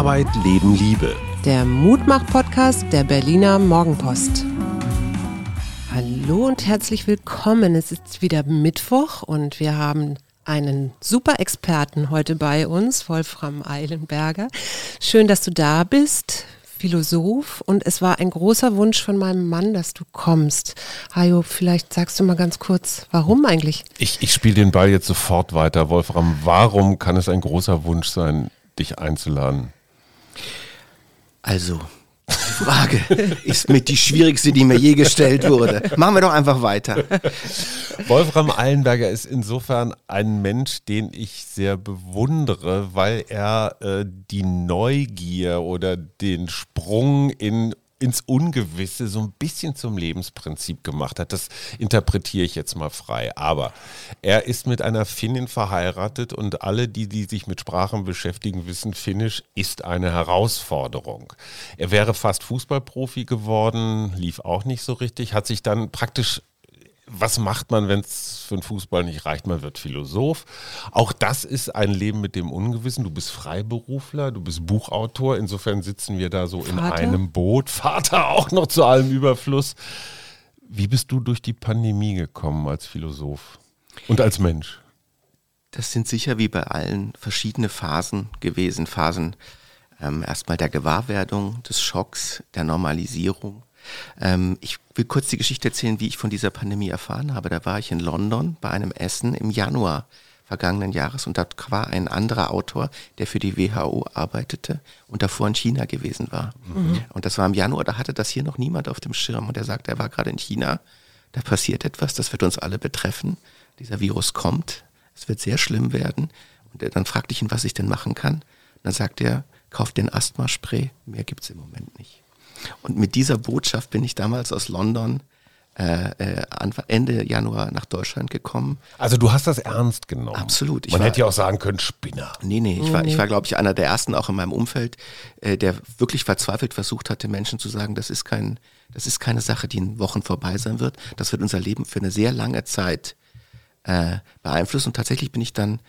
Arbeit, Leben, Liebe. Der Mutmach-Podcast der Berliner Morgenpost. Hallo und herzlich willkommen. Es ist wieder Mittwoch und wir haben einen super Experten heute bei uns, Wolfram Eilenberger. Schön, dass du da bist. Philosoph und es war ein großer Wunsch von meinem Mann, dass du kommst. Hajo, vielleicht sagst du mal ganz kurz, warum eigentlich? Ich, ich spiele den Ball jetzt sofort weiter, Wolfram. Warum kann es ein großer Wunsch sein, dich einzuladen? Also, die Frage ist mit die schwierigste, die mir je gestellt wurde. Machen wir doch einfach weiter. Wolfram Eilenberger ist insofern ein Mensch, den ich sehr bewundere, weil er äh, die Neugier oder den Sprung in ins Ungewisse so ein bisschen zum Lebensprinzip gemacht hat. Das interpretiere ich jetzt mal frei. Aber er ist mit einer Finnin verheiratet und alle, die, die sich mit Sprachen beschäftigen, wissen, Finnisch ist eine Herausforderung. Er wäre fast Fußballprofi geworden, lief auch nicht so richtig, hat sich dann praktisch was macht man, wenn es für den Fußball nicht reicht? Man wird Philosoph. Auch das ist ein Leben mit dem Ungewissen. Du bist Freiberufler, du bist Buchautor. Insofern sitzen wir da so Vater? in einem Boot. Vater auch noch zu allem Überfluss. Wie bist du durch die Pandemie gekommen als Philosoph und als Mensch? Das sind sicher wie bei allen verschiedene Phasen gewesen. Phasen ähm, erstmal der Gewahrwerdung, des Schocks, der Normalisierung ähm, ich will kurz die Geschichte erzählen, wie ich von dieser Pandemie erfahren habe. Da war ich in London bei einem Essen im Januar vergangenen Jahres und dort war ein anderer Autor, der für die WHO arbeitete und davor in China gewesen war. Mhm. Und das war im Januar, da hatte das hier noch niemand auf dem Schirm und er sagte, er war gerade in China, da passiert etwas, das wird uns alle betreffen. Dieser Virus kommt, es wird sehr schlimm werden. Und dann fragte ich ihn, was ich denn machen kann. Und dann sagt er, kauft den Asthma-Spray, mehr gibt es im Moment nicht. Und mit dieser Botschaft bin ich damals aus London äh, äh Ende Januar nach Deutschland gekommen. Also du hast das ernst genommen. Absolut. Ich Man war, hätte ja auch sagen können, Spinner. Nee, nee, ich war, ich war glaube ich, einer der ersten auch in meinem Umfeld, äh, der wirklich verzweifelt versucht hatte, Menschen zu sagen, das ist kein, das ist keine Sache, die in Wochen vorbei sein wird. Das wird unser Leben für eine sehr lange Zeit äh, beeinflussen. Und tatsächlich bin ich dann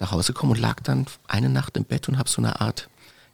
nach Hause gekommen und lag dann eine Nacht im Bett und habe so eine Art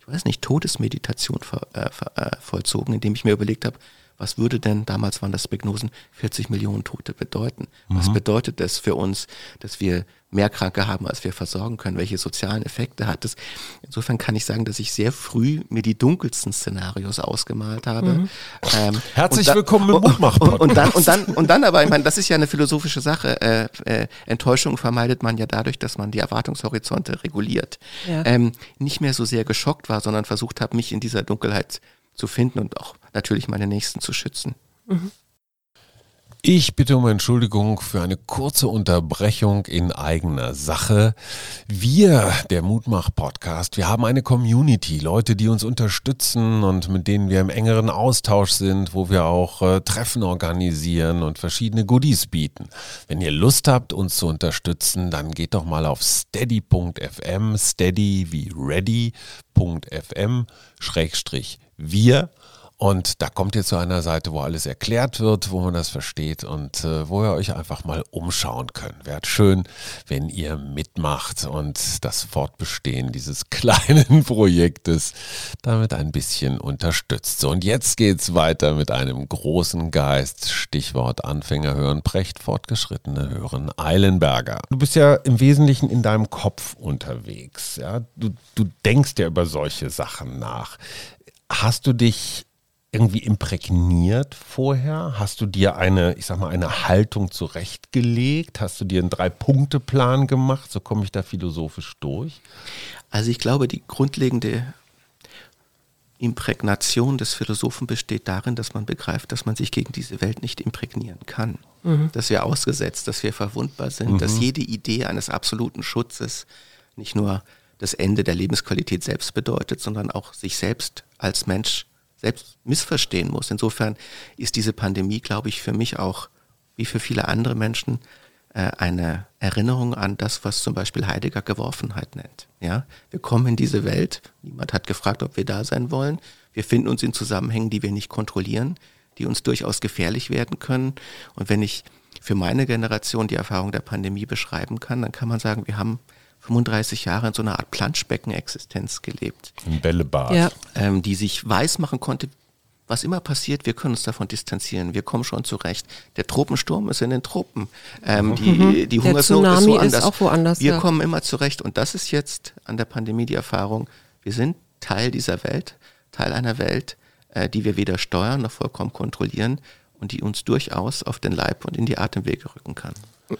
ich weiß nicht, Todesmeditation ver, äh, ver, äh, vollzogen, indem ich mir überlegt habe, was würde denn, damals waren das Prognosen, 40 Millionen Tote bedeuten? Mhm. Was bedeutet das für uns, dass wir mehr Kranke haben, als wir versorgen können? Welche sozialen Effekte hat es? Insofern kann ich sagen, dass ich sehr früh mir die dunkelsten Szenarios ausgemalt habe. Mhm. Ähm, Herzlich da, willkommen im Buchmach und, und, dann und dann und dann aber, ich meine, das ist ja eine philosophische Sache. Äh, äh, Enttäuschung vermeidet man ja dadurch, dass man die Erwartungshorizonte reguliert. Ja. Ähm, nicht mehr so sehr geschockt war, sondern versucht habe, mich in dieser Dunkelheit zu finden und auch natürlich meine Nächsten zu schützen. Ich bitte um Entschuldigung für eine kurze Unterbrechung in eigener Sache. Wir, der Mutmach-Podcast, wir haben eine Community, Leute, die uns unterstützen und mit denen wir im engeren Austausch sind, wo wir auch äh, Treffen organisieren und verschiedene Goodies bieten. Wenn ihr Lust habt, uns zu unterstützen, dann geht doch mal auf steady.fm, steady wie ready.fm, Schrägstrich wir und da kommt ihr zu einer Seite, wo alles erklärt wird, wo man das versteht und äh, wo ihr euch einfach mal umschauen könnt. Wäre schön, wenn ihr mitmacht und das Fortbestehen dieses kleinen Projektes damit ein bisschen unterstützt. So, und jetzt geht's weiter mit einem großen Geist. Stichwort Anfänger hören, Precht, Fortgeschrittene hören, Eilenberger. Du bist ja im Wesentlichen in deinem Kopf unterwegs. Ja? Du, du denkst ja über solche Sachen nach. Hast du dich irgendwie imprägniert vorher? Hast du dir eine, ich sag mal, eine Haltung zurechtgelegt? Hast du dir einen Drei-Punkte-Plan gemacht? So komme ich da philosophisch durch. Also ich glaube, die grundlegende Imprägnation des Philosophen besteht darin, dass man begreift, dass man sich gegen diese Welt nicht imprägnieren kann. Mhm. Dass wir ausgesetzt, dass wir verwundbar sind, mhm. dass jede Idee eines absoluten Schutzes nicht nur das Ende der Lebensqualität selbst bedeutet, sondern auch sich selbst als Mensch selbst missverstehen muss. Insofern ist diese Pandemie, glaube ich, für mich auch, wie für viele andere Menschen, äh, eine Erinnerung an das, was zum Beispiel Heidegger Geworfenheit nennt. Ja, wir kommen in diese Welt. Niemand hat gefragt, ob wir da sein wollen. Wir finden uns in Zusammenhängen, die wir nicht kontrollieren, die uns durchaus gefährlich werden können. Und wenn ich für meine Generation die Erfahrung der Pandemie beschreiben kann, dann kann man sagen, wir haben 35 Jahre in so einer Art Planschbecken-Existenz gelebt. Ein Bällebad. Ja. ähm, die sich weiß machen konnte, was immer passiert, wir können uns davon distanzieren, wir kommen schon zurecht. Der Tropensturm ist in den Tropen, ähm, die, die Mhm. Der Hungersnot ist Tsunami ist woanders. auch woanders, Wir ja. kommen immer zurecht und das ist jetzt an der Pandemie die Erfahrung, wir sind Teil dieser Welt, Teil einer Welt, äh, die wir weder steuern noch vollkommen kontrollieren und die uns durchaus auf den Leib und in die Atemwege rücken kann.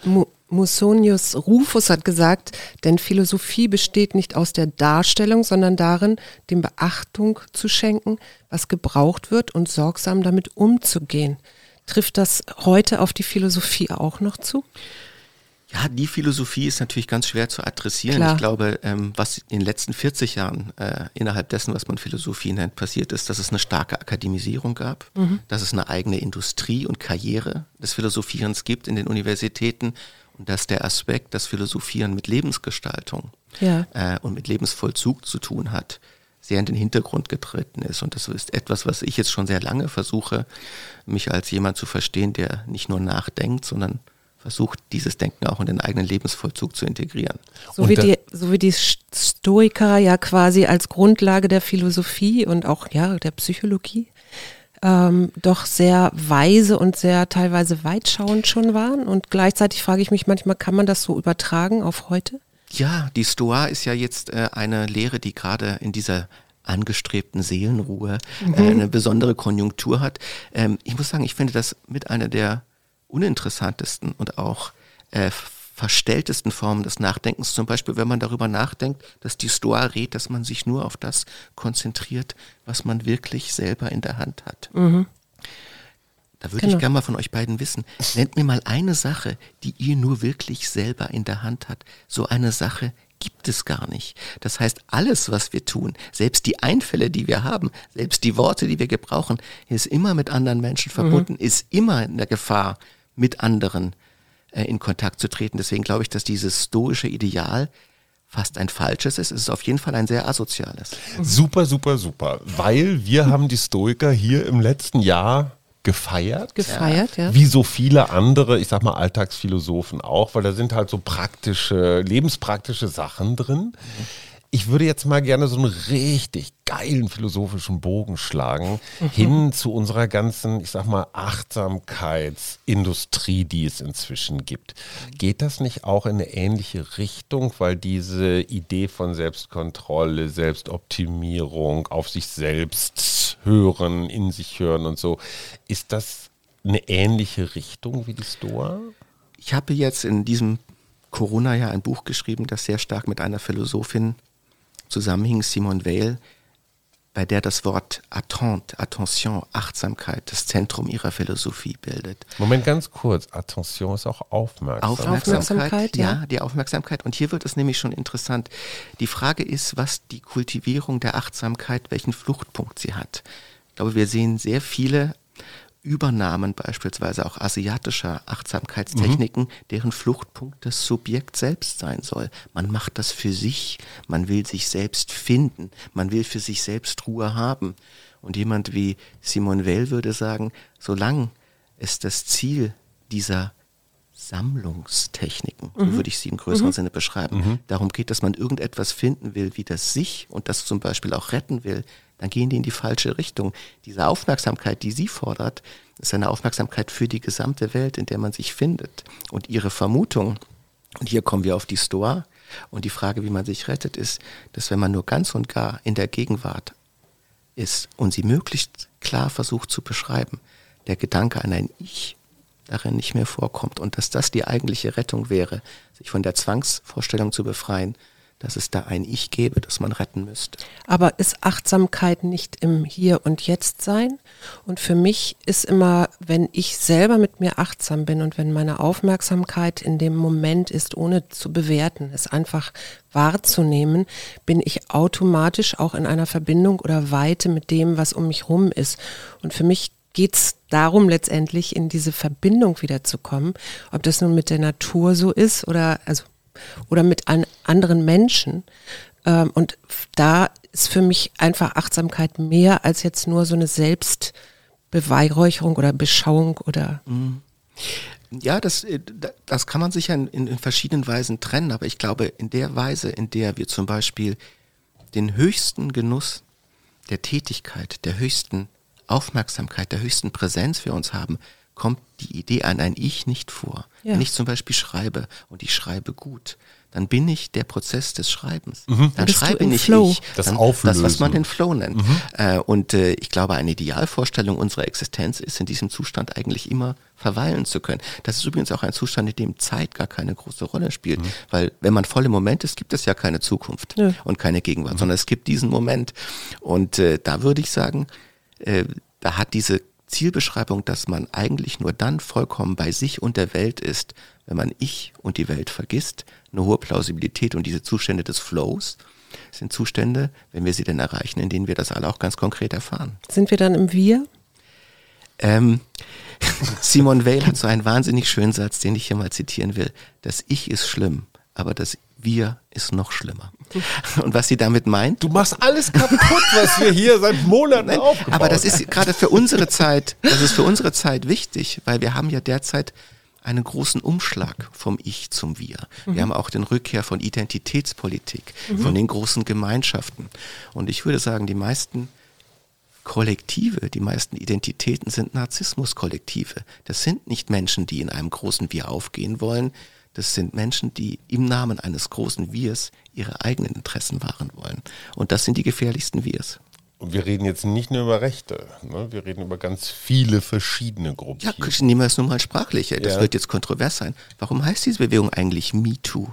Mu Musonius Rufus hat gesagt, denn Philosophie besteht nicht aus der Darstellung, sondern darin, dem Beachtung zu schenken, was gebraucht wird und sorgsam damit umzugehen. Trifft das heute auf die Philosophie auch noch zu? Ja, die Philosophie ist natürlich ganz schwer zu adressieren. Klar. Ich glaube, ähm, was in den letzten 40 Jahren äh, innerhalb dessen, was man Philosophie nennt, passiert ist, dass es eine starke Akademisierung gab, dass es eine eigene Industrie und Karriere des Philosophierens gibt in den Universitäten und dass der Aspekt, dass Philosophieren mit Lebensgestaltung Ja. äh, und mit Lebensvollzug zu tun hat, sehr in den Hintergrund getreten ist. Und das ist etwas, was ich jetzt schon sehr lange versuche, mich als jemand zu verstehen, der nicht nur nachdenkt, sondern versucht, dieses Denken auch in den eigenen Lebensvollzug zu integrieren. So Und wie, die, so wie die Stoiker ja quasi als Grundlage der Philosophie und auch ja der Psychologie ähm, doch sehr weise und sehr teilweise weitschauend schon waren. Und gleichzeitig frage ich mich manchmal, kann man das so übertragen auf heute? Ja, die Stoa ist ja jetzt äh, eine Lehre, die gerade in dieser angestrebten Seelenruhe äh, eine besondere Konjunktur hat. Ähm, ich muss sagen, ich finde das mit einer der uninteressantesten und auch äh, verstelltesten Formen des Nachdenkens. Zum Beispiel, wenn man darüber nachdenkt, dass die Stoa rät, dass man sich nur auf das konzentriert, was man wirklich selber in der Hand hat. Da würde Genau. ich gerne mal von euch beiden wissen. Nennt mir mal eine Sache, die ihr nur wirklich selber in der Hand habt. So eine Sache gibt es gar nicht. Das heißt, alles, was wir tun, selbst die Einfälle, die wir haben, selbst die Worte, die wir gebrauchen, ist immer mit anderen Menschen verbunden, ist immer in der Gefahr, mit anderen in Kontakt zu treten. Deswegen glaube ich, dass dieses stoische Ideal fast ein falsches ist. Es ist auf jeden Fall ein sehr asoziales. Super, super, super. Weil wir haben die Stoiker hier im letzten Jahr gefeiert. Gefeiert, ja. Wie so viele andere, ich sag mal Alltagsphilosophen auch, weil da sind halt so praktische, lebenspraktische Sachen drin. Ich würde jetzt mal gerne so einen richtig geilen philosophischen Bogen schlagen, hin zu unserer ganzen, ich sag mal, Achtsamkeitsindustrie, die es inzwischen gibt. Geht das nicht auch in eine ähnliche Richtung, weil diese Idee von Selbstkontrolle, Selbstoptimierung, auf sich selbst hören, in sich hören und so, ist das eine ähnliche Richtung wie die Stoa? Ich habe jetzt in diesem Corona-Jahr ein Buch geschrieben, das sehr stark mit einer Philosophin zusammenhing, Simone Weil, bei der das Wort Attente, Attention, Achtsamkeit das Zentrum ihrer Philosophie bildet. Moment, ganz kurz. Attention ist auch Aufmerksamkeit. Aufmerksamkeit, ja. ja, die Aufmerksamkeit. Und hier wird es nämlich schon interessant. Die Frage ist, was die Kultivierung der Achtsamkeit, welchen Fluchtpunkt sie hat. Ich glaube, wir sehen sehr viele Übernahmen beispielsweise auch asiatischer Achtsamkeitstechniken, deren Fluchtpunkt das Subjekt selbst sein soll. Man macht das für sich, man will sich selbst finden, man will für sich selbst Ruhe haben. Und jemand wie Simone Weil würde sagen, solange es das Ziel dieser Sammlungstechniken, so würde ich sie im größeren Sinne beschreiben, darum geht, dass man irgendetwas finden will, wie das sich und das zum Beispiel auch retten will, dann gehen die in die falsche Richtung. Diese Aufmerksamkeit, die sie fordert, ist eine Aufmerksamkeit für die gesamte Welt, in der man sich findet. Und ihre Vermutung, und hier kommen wir auf die Stoa, und die Frage, wie man sich rettet, ist, dass wenn man nur ganz und gar in der Gegenwart ist und sie möglichst klar versucht zu beschreiben, der Gedanke an ein Ich darin nicht mehr vorkommt und dass das die eigentliche Rettung wäre, sich von der Zwangsvorstellung zu befreien, dass es da ein Ich gäbe, das man retten müsste. Aber ist Achtsamkeit nicht im Hier und Jetzt sein? Und für mich ist immer, wenn ich selber mit mir achtsam bin und wenn meine Aufmerksamkeit in dem Moment ist, ohne zu bewerten, es einfach wahrzunehmen, bin ich automatisch auch in einer Verbindung oder Weite mit dem, was um mich rum ist. Und für mich geht es darum, letztendlich in diese Verbindung wiederzukommen, ob das nun mit der Natur so ist oder also oder mit an anderen Menschen. Ähm, und da ist für mich einfach Achtsamkeit mehr als jetzt nur so eine Selbstbeweihräucherung oder Beschauung oder Ja, das, äh, das kann man sicher in, in verschiedenen Weisen trennen, aber ich glaube, in der Weise, in der wir zum Beispiel den höchsten Genuss der Tätigkeit, der höchsten Aufmerksamkeit, der höchsten Präsenz für uns haben, kommt die Idee an ein Ich nicht vor. Ja. Wenn ich zum Beispiel schreibe und ich schreibe gut, dann bin ich der Prozess des Schreibens. Mhm. Dann schreibe nicht Flow. ich. Das dann, Auflösen. Das, was man den Flow nennt. Mhm. Äh, und äh, ich glaube, eine Idealvorstellung unserer Existenz ist, in diesem Zustand eigentlich immer verweilen zu können. Das ist übrigens auch ein Zustand, in dem Zeit gar keine große Rolle spielt. Mhm. Weil wenn man voll im Moment ist, gibt es ja keine Zukunft ja. und keine Gegenwart, mhm. sondern es gibt diesen Moment. Und äh, da würde ich sagen, äh, da hat diese Zielbeschreibung, dass man eigentlich nur dann vollkommen bei sich und der Welt ist, wenn man ich und die Welt vergisst, eine hohe Plausibilität und diese Zustände des Flows sind Zustände, wenn wir sie denn erreichen, in denen wir das alle auch ganz konkret erfahren. Sind wir dann im Wir? Ähm, Simon Weil hat so einen wahnsinnig schönen Satz, den ich hier mal zitieren will. Das Ich ist schlimm, aber das wir ist noch schlimmer. Und was sie damit meint? Du machst alles kaputt, was wir hier seit Monaten Nein, aufgebaut haben. Aber das ist gerade für unsere Zeit, das ist für unsere Zeit wichtig, weil wir haben ja derzeit einen großen Umschlag vom Ich zum Wir. Mhm. Wir haben auch den Rückkehr von Identitätspolitik, mhm. von den großen Gemeinschaften. Und ich würde sagen, die meisten Kollektive, die meisten Identitäten sind Narzissmuskollektive. Das sind nicht Menschen, die in einem großen Wir aufgehen wollen, das sind Menschen, die im Namen eines großen Wirs ihre eigenen Interessen wahren wollen. Und das sind die gefährlichsten Wirs. Und wir reden jetzt nicht nur über Rechte, ne? wir reden über ganz viele verschiedene Gruppen. Ja, nehmen wir es nur mal sprachliche. Das ja. wird jetzt kontrovers sein. Warum heißt diese Bewegung eigentlich MeToo?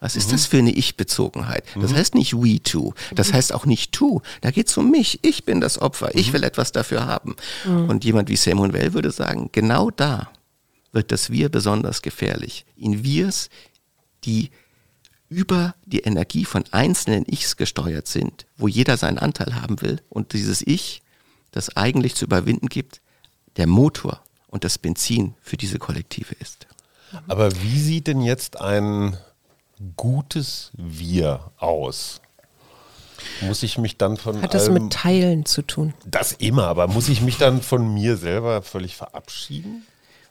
Was ist mhm. das für eine Ich-Bezogenheit? Das mhm. heißt nicht we too, das heißt auch nicht tu. Da geht es um mich. Ich bin das Opfer. Ich mhm. will etwas dafür haben. Mhm. Und jemand wie Simon Well würde sagen, genau da wird das Wir besonders gefährlich. In Wirs, die über die Energie von einzelnen Ichs gesteuert sind, wo jeder seinen Anteil haben will und dieses Ich, das eigentlich zu überwinden gibt, der Motor und das Benzin für diese Kollektive ist. Aber wie sieht denn jetzt ein gutes Wir aus? Muss ich mich dann von. Hat das mit Teilen zu tun? Das immer, aber muss ich mich dann von mir selber völlig verabschieden?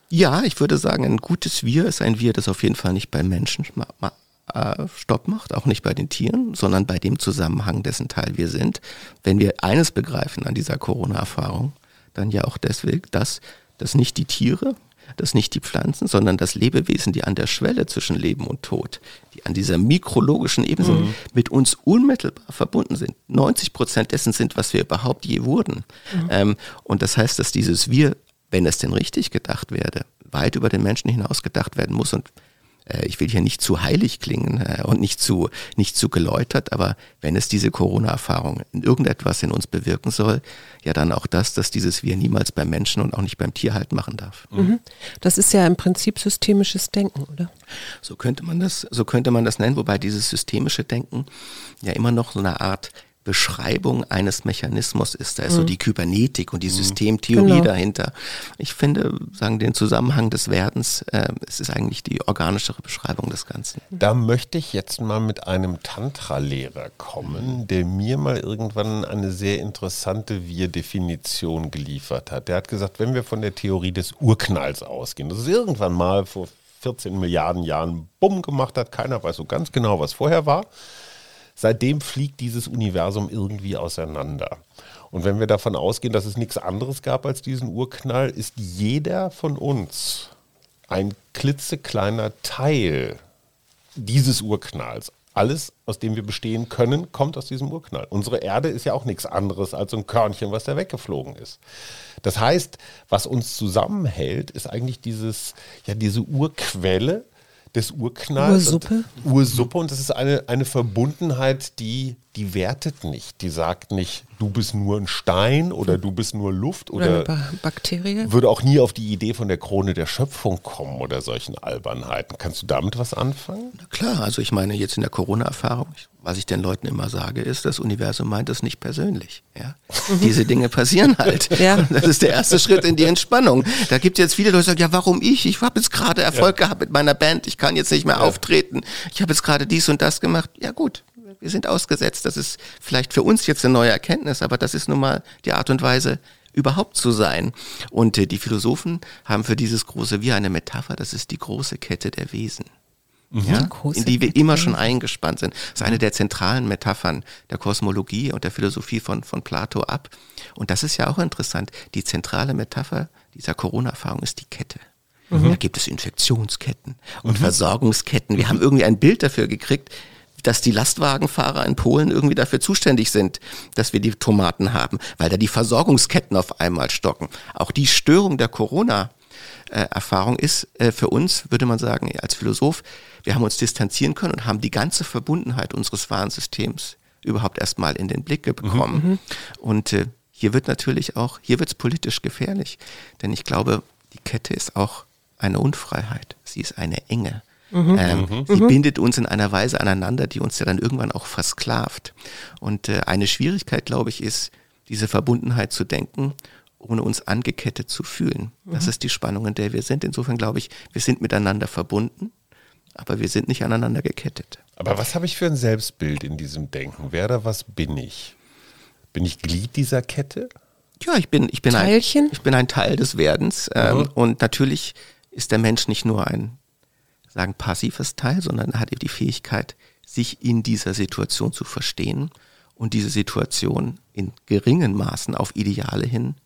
Ja, ich würde sagen, ein gutes Wir ist ein Wir, das auf jeden Fall nicht beim Menschen äh, Stopp macht, auch nicht bei den Tieren, sondern bei dem Zusammenhang, dessen Teil wir sind. Wenn wir eines begreifen an dieser Corona-Erfahrung, dann ja auch deswegen, dass, dass nicht die Tiere, dass nicht die Pflanzen, sondern das Lebewesen, die an der Schwelle zwischen Leben und Tod, die an dieser mikrologischen Ebene mhm. mit uns unmittelbar verbunden sind. 90 Prozent dessen sind, was wir überhaupt je wurden. Mhm. Ähm, und das heißt, dass dieses Wir wenn es denn richtig gedacht werde, weit über den Menschen hinaus gedacht werden muss. Und äh, ich will hier nicht zu heilig klingen äh, und nicht zu, nicht zu geläutert, aber wenn es diese Corona-Erfahrung in irgendetwas in uns bewirken soll, ja dann auch das, dass dieses Wir niemals beim Menschen und auch nicht beim Tier halt machen darf. Mhm. Das ist ja im Prinzip systemisches Denken, oder? So könnte man das, so könnte man das nennen, wobei dieses systemische Denken ja immer noch so eine Art Beschreibung eines Mechanismus ist. Da ist mhm. so die Kybernetik und die mhm. Systemtheorie genau. dahinter. Ich finde, sagen den Zusammenhang des Werdens, äh, es ist eigentlich die organischere Beschreibung des Ganzen. Da möchte ich jetzt mal mit einem Tantra-Lehrer kommen, der mir mal irgendwann eine sehr interessante Wir-Definition geliefert hat. Der hat gesagt, wenn wir von der Theorie des Urknalls ausgehen, das ist irgendwann mal vor 14 Milliarden Jahren Bumm gemacht hat, keiner weiß so ganz genau, was vorher war seitdem fliegt dieses Universum irgendwie auseinander. Und wenn wir davon ausgehen, dass es nichts anderes gab als diesen Urknall, ist jeder von uns ein klitzekleiner Teil dieses Urknalls. Alles, aus dem wir bestehen können, kommt aus diesem Urknall. Unsere Erde ist ja auch nichts anderes als so ein Körnchen, was da weggeflogen ist. Das heißt, was uns zusammenhält, ist eigentlich dieses, ja, diese Urquelle, des Urknalls. Ursuppe. Und Ursuppe und das ist eine, eine Verbundenheit, die, die wertet nicht. Die sagt nicht, du bist nur ein Stein oder du bist nur Luft oder, oder eine Bakterie. Würde auch nie auf die Idee von der Krone der Schöpfung kommen oder solchen Albernheiten. Kannst du damit was anfangen? Na klar, also ich meine jetzt in der Corona-Erfahrung, was ich den Leuten immer sage, ist, das Universum meint es nicht persönlich. Ja? Mhm. Diese Dinge passieren halt. ja. Das ist der erste Schritt in die Entspannung. Da gibt es jetzt viele Leute, die sagen, ja, warum ich? Ich habe jetzt gerade Erfolg ja. gehabt mit meiner Band, ich kann jetzt nicht mehr ja. auftreten. Ich habe jetzt gerade dies und das gemacht. Ja gut, wir sind ausgesetzt. Das ist vielleicht für uns jetzt eine neue Erkenntnis, aber das ist nun mal die Art und Weise, überhaupt zu sein. Und äh, die Philosophen haben für dieses große Wir eine Metapher, das ist die große Kette der Wesen. Mhm. Ja, in die wir immer schon eingespannt sind. Das ist eine der zentralen Metaphern der Kosmologie und der Philosophie von, von Plato ab. Und das ist ja auch interessant. Die zentrale Metapher dieser Corona-Erfahrung ist die Kette. Mhm. Da gibt es Infektionsketten und mhm. Versorgungsketten. Wir haben irgendwie ein Bild dafür gekriegt, dass die Lastwagenfahrer in Polen irgendwie dafür zuständig sind, dass wir die Tomaten haben, weil da die Versorgungsketten auf einmal stocken. Auch die Störung der Corona Erfahrung ist äh, für uns, würde man sagen, als Philosoph, wir haben uns distanzieren können und haben die ganze Verbundenheit unseres Warnsystems überhaupt erstmal in den Blick bekommen. Mhm. Und äh, hier wird natürlich auch, hier wird es politisch gefährlich, denn ich glaube, die Kette ist auch eine Unfreiheit. Sie ist eine Enge. Mhm. Ähm, mhm. Sie mhm. bindet uns in einer Weise aneinander, die uns ja dann irgendwann auch versklavt. Und äh, eine Schwierigkeit, glaube ich, ist, diese Verbundenheit zu denken ohne uns angekettet zu fühlen. Das mhm. ist die Spannung, in der wir sind. Insofern glaube ich, wir sind miteinander verbunden, aber wir sind nicht aneinander gekettet. Aber was habe ich für ein Selbstbild in diesem Denken? Wer da was bin ich? Bin ich Glied dieser Kette? Ja, ich bin, ich bin, Teilchen? ein, ich bin ein Teil des Werdens. Ähm, mhm. Und natürlich ist der Mensch nicht nur ein sagen passives Teil, sondern er hat die Fähigkeit, sich in dieser Situation zu verstehen und diese Situation in geringen Maßen auf Ideale hin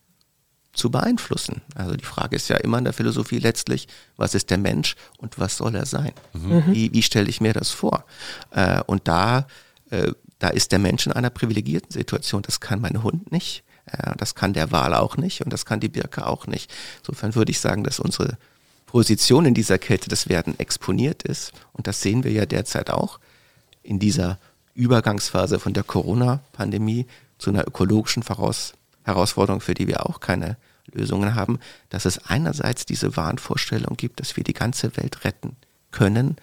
zu beeinflussen. Also die Frage ist ja immer in der Philosophie letztlich, was ist der Mensch und was soll er sein? Mhm. Wie, wie stelle ich mir das vor? Äh, und da, äh, da ist der Mensch in einer privilegierten Situation. Das kann mein Hund nicht, äh, das kann der Wal auch nicht und das kann die Birke auch nicht. Insofern würde ich sagen, dass unsere Position in dieser Kette des Werden exponiert ist. Und das sehen wir ja derzeit auch in dieser Übergangsphase von der Corona-Pandemie zu einer ökologischen Voraus Herausforderung, für die wir auch keine Lösungen haben, dass es einerseits diese Wahnvorstellung gibt, dass wir die ganze Welt retten können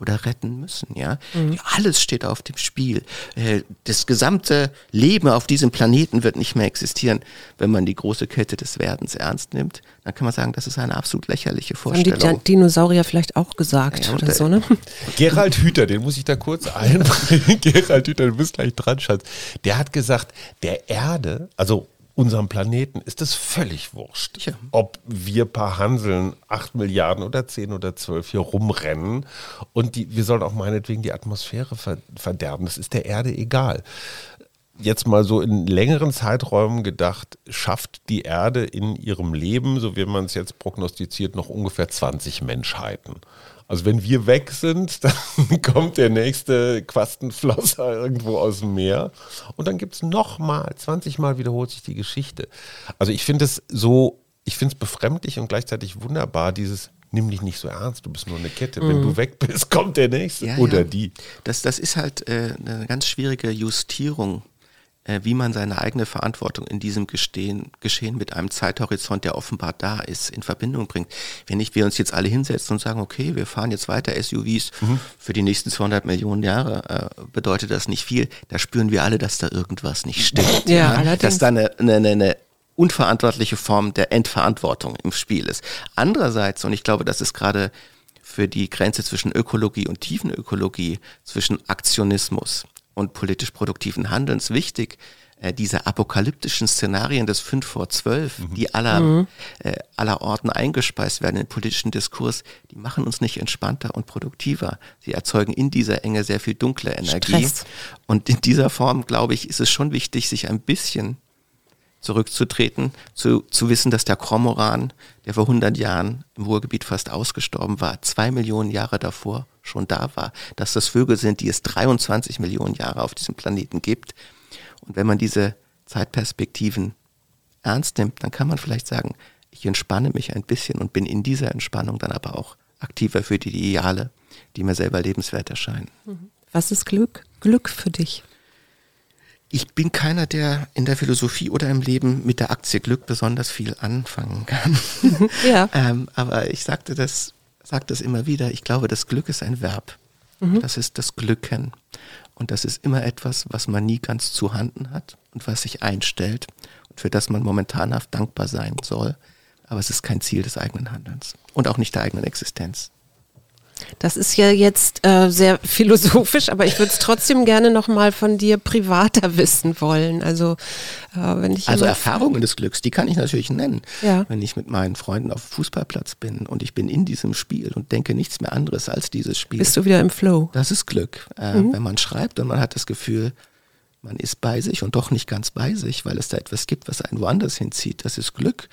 oder retten müssen. Ja, mhm. alles steht auf dem Spiel. Äh, das gesamte Leben auf diesem Planeten wird nicht mehr existieren, wenn man die große Kette des Werdens ernst nimmt. Dann kann man sagen, das ist eine absolut lächerliche Vorstellung. Haben die Dinosaurier vielleicht auch gesagt ja, oder so, ne? Gerald Hüther, den muss ich da kurz einbringen. Gerald Hüther, du bist gleich dran, Schatz. Der hat gesagt, der Erde, also unserem Planeten ist es völlig wurscht, ja. ob wir paar Hanseln acht Milliarden oder zehn oder zwölf hier rumrennen und die, wir sollen auch meinetwegen die Atmosphäre verderben. Das ist der Erde egal. Jetzt mal so in längeren Zeiträumen gedacht, schafft die Erde in ihrem Leben, so wie man es jetzt prognostiziert, noch ungefähr 20 Menschheiten. Also wenn wir weg sind, dann kommt der nächste Quastenflosser irgendwo aus dem Meer und dann gibt es nochmal, 20 Mal wiederholt sich die Geschichte. Also ich finde es so, ich finde es befremdlich und gleichzeitig wunderbar, dieses nimm dich nicht so ernst, du bist nur eine Kette. Wenn du mhm. weg bist, kommt der nächste ja, oder ja. die. Das, das ist halt äh, eine ganz schwierige Justierung wie man seine eigene Verantwortung in diesem Gestehen, Geschehen mit einem Zeithorizont, der offenbar da ist, in Verbindung bringt. Wenn nicht wir uns jetzt alle hinsetzen und sagen, okay, wir fahren jetzt weiter SUVs mhm. für die nächsten 200 Millionen Jahre, äh, bedeutet das nicht viel. Da spüren wir alle, dass da irgendwas nicht stimmt. Ja, ja? Dass da eine, eine, eine unverantwortliche Form der Entverantwortung im Spiel ist. Andererseits, und ich glaube, das ist gerade für die Grenze zwischen Ökologie und Tiefenökologie, zwischen Aktionismus und politisch produktiven Handelns wichtig, äh, diese apokalyptischen Szenarien des 5 vor 12, mhm. die aller, mhm. äh, aller Orten eingespeist werden in den politischen Diskurs, die machen uns nicht entspannter und produktiver. Sie erzeugen in dieser Enge sehr viel dunkle Energie. Stress. Und in dieser Form, glaube ich, ist es schon wichtig, sich ein bisschen zurückzutreten, zu, zu wissen, dass der Kormoran, der vor 100 Jahren im Ruhrgebiet fast ausgestorben war, zwei Millionen Jahre davor schon da war, dass das Vögel sind, die es 23 Millionen Jahre auf diesem Planeten gibt. Und wenn man diese Zeitperspektiven ernst nimmt, dann kann man vielleicht sagen, ich entspanne mich ein bisschen und bin in dieser Entspannung dann aber auch aktiver für die Ideale, die mir selber lebenswert erscheinen. Mhm. Was ist Glück? Glück für dich? Ich bin keiner, der in der Philosophie oder im Leben mit der Aktie Glück besonders viel anfangen kann. Ja. ähm, aber ich sagte das sage das immer wieder, ich glaube, das Glück ist ein Verb. Mhm. Das ist das Glücken. Und das ist immer etwas, was man nie ganz zu Handen hat und was sich einstellt und für das man momentanhaft dankbar sein soll. Aber es ist kein Ziel des eigenen Handelns und auch nicht der eigenen Existenz. Das ist ja jetzt äh, sehr philosophisch, aber ich würde es trotzdem gerne noch mal von dir privater wissen wollen. Also äh, wenn ich also Erfahrungen des Glücks, die kann ich natürlich nennen. Ja. Wenn ich mit meinen Freunden auf Fußballplatz bin und ich bin in diesem Spiel und denke nichts mehr anderes als dieses Spiel. Bist du wieder im Flow? Das ist Glück. Äh, mhm. Wenn man schreibt und man hat das Gefühl, man ist bei sich und doch nicht ganz bei sich, weil es da etwas gibt, was einen woanders hinzieht. Das ist Glück.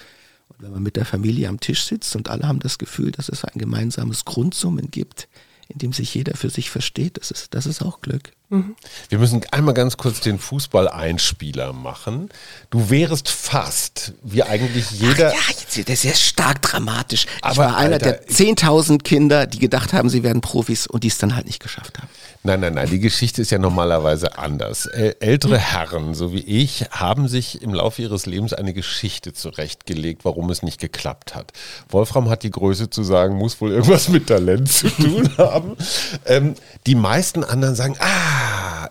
Wenn man mit der Familie am Tisch sitzt und alle haben das Gefühl, dass es ein gemeinsames Grundsummen gibt, in dem sich jeder für sich versteht, das ist, das ist auch Glück. Mhm. Wir müssen einmal ganz kurz den Fußball-Einspieler machen. Du wärst fast, wie eigentlich jeder. Ach ja, jetzt, das ist ja stark dramatisch. Aber ich war einer Alter, der 10.000 Kinder, die gedacht haben, sie werden Profis und die es dann halt nicht geschafft haben. Nein, nein, nein, die Geschichte ist ja normalerweise anders. Ältere Herren, so wie ich, haben sich im Laufe ihres Lebens eine Geschichte zurechtgelegt, warum es nicht geklappt hat. Wolfram hat die Größe zu sagen, muss wohl irgendwas mit Talent zu tun haben. Ähm, die meisten anderen sagen, ah,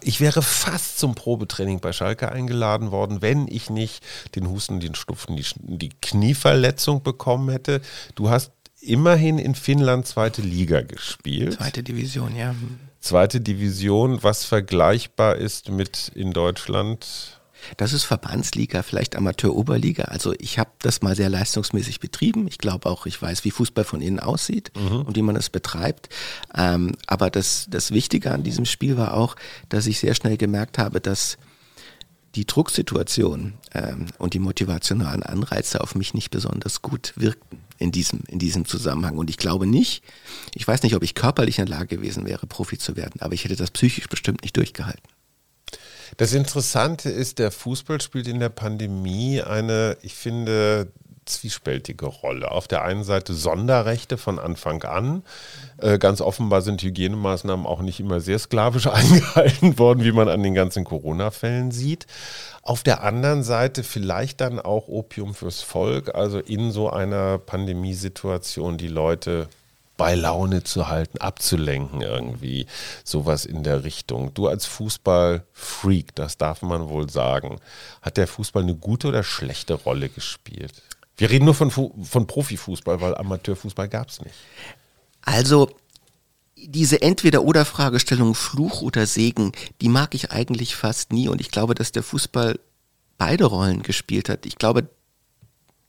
ich wäre fast zum Probetraining bei Schalke eingeladen worden, wenn ich nicht den Husten, den Schnupfen, die, die Knieverletzung bekommen hätte. Du hast immerhin in Finnland zweite Liga gespielt. Zweite Division, ja zweite Division, was vergleichbar ist mit in Deutschland? Das ist Verbandsliga, vielleicht Amateur-Oberliga. Also ich habe das mal sehr leistungsmäßig betrieben. Ich glaube auch, ich weiß, wie Fußball von innen aussieht mhm. und wie man es betreibt. Ähm, aber das, das Wichtige an diesem Spiel war auch, dass ich sehr schnell gemerkt habe, dass die Drucksituation ähm, und die motivationalen Anreize auf mich nicht besonders gut wirkten in diesem, in diesem Zusammenhang. Und ich glaube nicht, ich weiß nicht, ob ich körperlich in der Lage gewesen wäre, Profi zu werden, aber ich hätte das psychisch bestimmt nicht durchgehalten. Das Interessante ist, der Fußball spielt in der Pandemie eine, ich finde, zwiespältige Rolle. Auf der einen Seite Sonderrechte von Anfang an. Äh, ganz offenbar sind Hygienemaßnahmen auch nicht immer sehr sklavisch eingehalten worden, wie man an den ganzen Corona-Fällen sieht. Auf der anderen Seite vielleicht dann auch Opium fürs Volk, also in so einer Pandemiesituation die Leute bei Laune zu halten, abzulenken irgendwie, sowas in der Richtung. Du als Fußballfreak, das darf man wohl sagen, hat der Fußball eine gute oder schlechte Rolle gespielt? Wir reden nur von, von Profifußball, weil Amateurfußball gab es nicht. Also diese Entweder-Oder-Fragestellung Fluch oder Segen, die mag ich eigentlich fast nie und ich glaube, dass der Fußball beide Rollen gespielt hat. Ich glaube,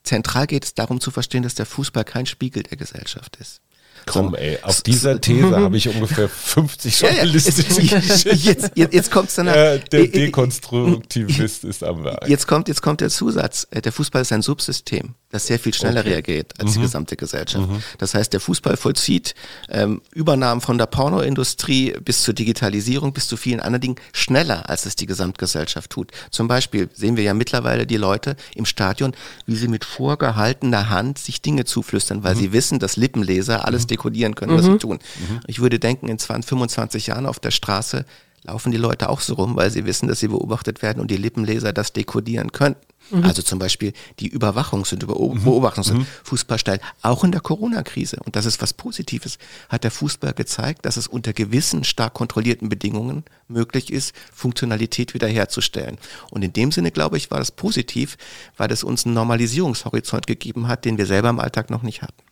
zentral geht es darum zu verstehen, dass der Fußball kein Spiegel der Gesellschaft ist. Komm, ey, auf dieser These habe ich ungefähr 50 journalistische ja, ja. Jetzt, jetzt, jetzt kommt's danach. Äh, der Dekonstruktivist ist am Werk. Jetzt kommt, jetzt kommt der Zusatz. Äh, der Fußball ist ein Subsystem, das sehr viel schneller okay. reagiert als mhm. die gesamte Gesellschaft. Mhm. Das heißt, der Fußball vollzieht ähm, Übernahmen von der Pornoindustrie bis zur Digitalisierung, bis zu vielen anderen Dingen schneller, als es die Gesamtgesellschaft tut. Zum Beispiel sehen wir ja mittlerweile die Leute im Stadion, wie sie mit vorgehaltener Hand sich Dinge zuflüstern, weil mhm. sie wissen, dass Lippenleser alles dekodieren können, was sie mhm. tun. Mhm. Ich würde denken, in 20, 25 Jahren auf der Straße laufen die Leute auch so rum, weil sie wissen, dass sie beobachtet werden und die Lippenleser das dekodieren können. Mhm. Also zum Beispiel die Überwachungs- und mhm. Beobachtungs- und mhm. Fußballstyle, auch in der Corona-Krise. Und das ist was Positives, hat der Fußball gezeigt, dass es unter gewissen stark kontrollierten Bedingungen möglich ist, Funktionalität wiederherzustellen. Und in dem Sinne, glaube ich, war das positiv, weil es uns einen Normalisierungshorizont gegeben hat, den wir selber im Alltag noch nicht hatten.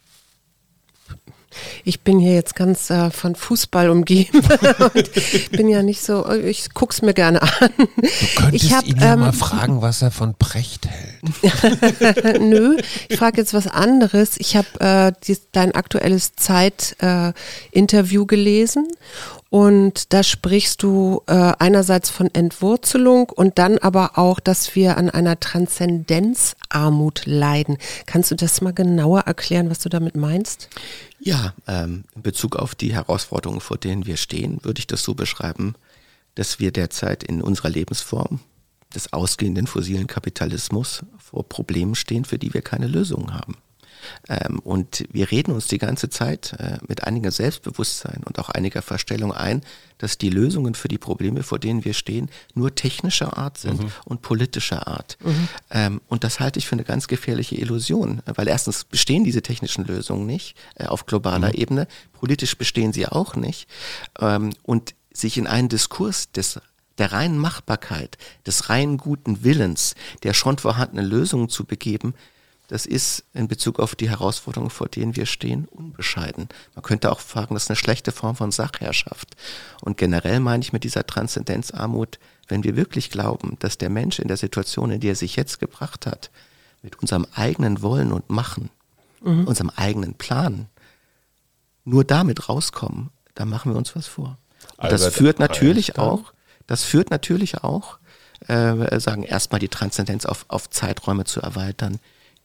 Ich bin hier jetzt ganz äh, von Fußball umgeben und bin ja nicht so, ich guck's mir gerne an. Du könntest ich hab, ihn ja ähm, mal fragen, was er von Brecht hält. Nö, ich frage jetzt was anderes. Ich habe äh, dein aktuelles Zeit-Interview äh, gelesen und da sprichst du äh, einerseits von Entwurzelung und dann aber auch, dass wir an einer Transzendenzarmut leiden. Kannst du das mal genauer erklären, was du damit meinst? Ja, ähm, in Bezug auf die Herausforderungen, vor denen wir stehen, würde ich das so beschreiben, dass wir derzeit in unserer Lebensform des ausgehenden fossilen Kapitalismus vor Problemen stehen, für die wir keine Lösungen haben. Ähm, und wir reden uns die ganze Zeit äh, mit einiger Selbstbewusstsein und auch einiger Verstellung ein, dass die Lösungen für die Probleme, vor denen wir stehen, nur technischer Art sind mhm. und politischer Art. Mhm. Ähm, und das halte ich für eine ganz gefährliche Illusion, weil erstens bestehen diese technischen Lösungen nicht äh, auf globaler mhm. Ebene, politisch bestehen sie auch nicht. Ähm, und sich in einen Diskurs des der reinen Machbarkeit, des reinen guten Willens, der schon vorhandenen Lösungen zu begeben, das ist in Bezug auf die Herausforderungen, vor denen wir stehen, unbescheiden. Man könnte auch fragen, das ist eine schlechte Form von Sachherrschaft. Und generell meine ich mit dieser Transzendenzarmut, wenn wir wirklich glauben, dass der Mensch in der Situation, in die er sich jetzt gebracht hat, mit unserem eigenen Wollen und Machen, mhm. unserem eigenen Plan, nur damit rauskommen, dann machen wir uns was vor. Und das führt natürlich auch, das führt natürlich auch, äh, sagen, erstmal die Transzendenz auf, auf Zeiträume zu erweitern,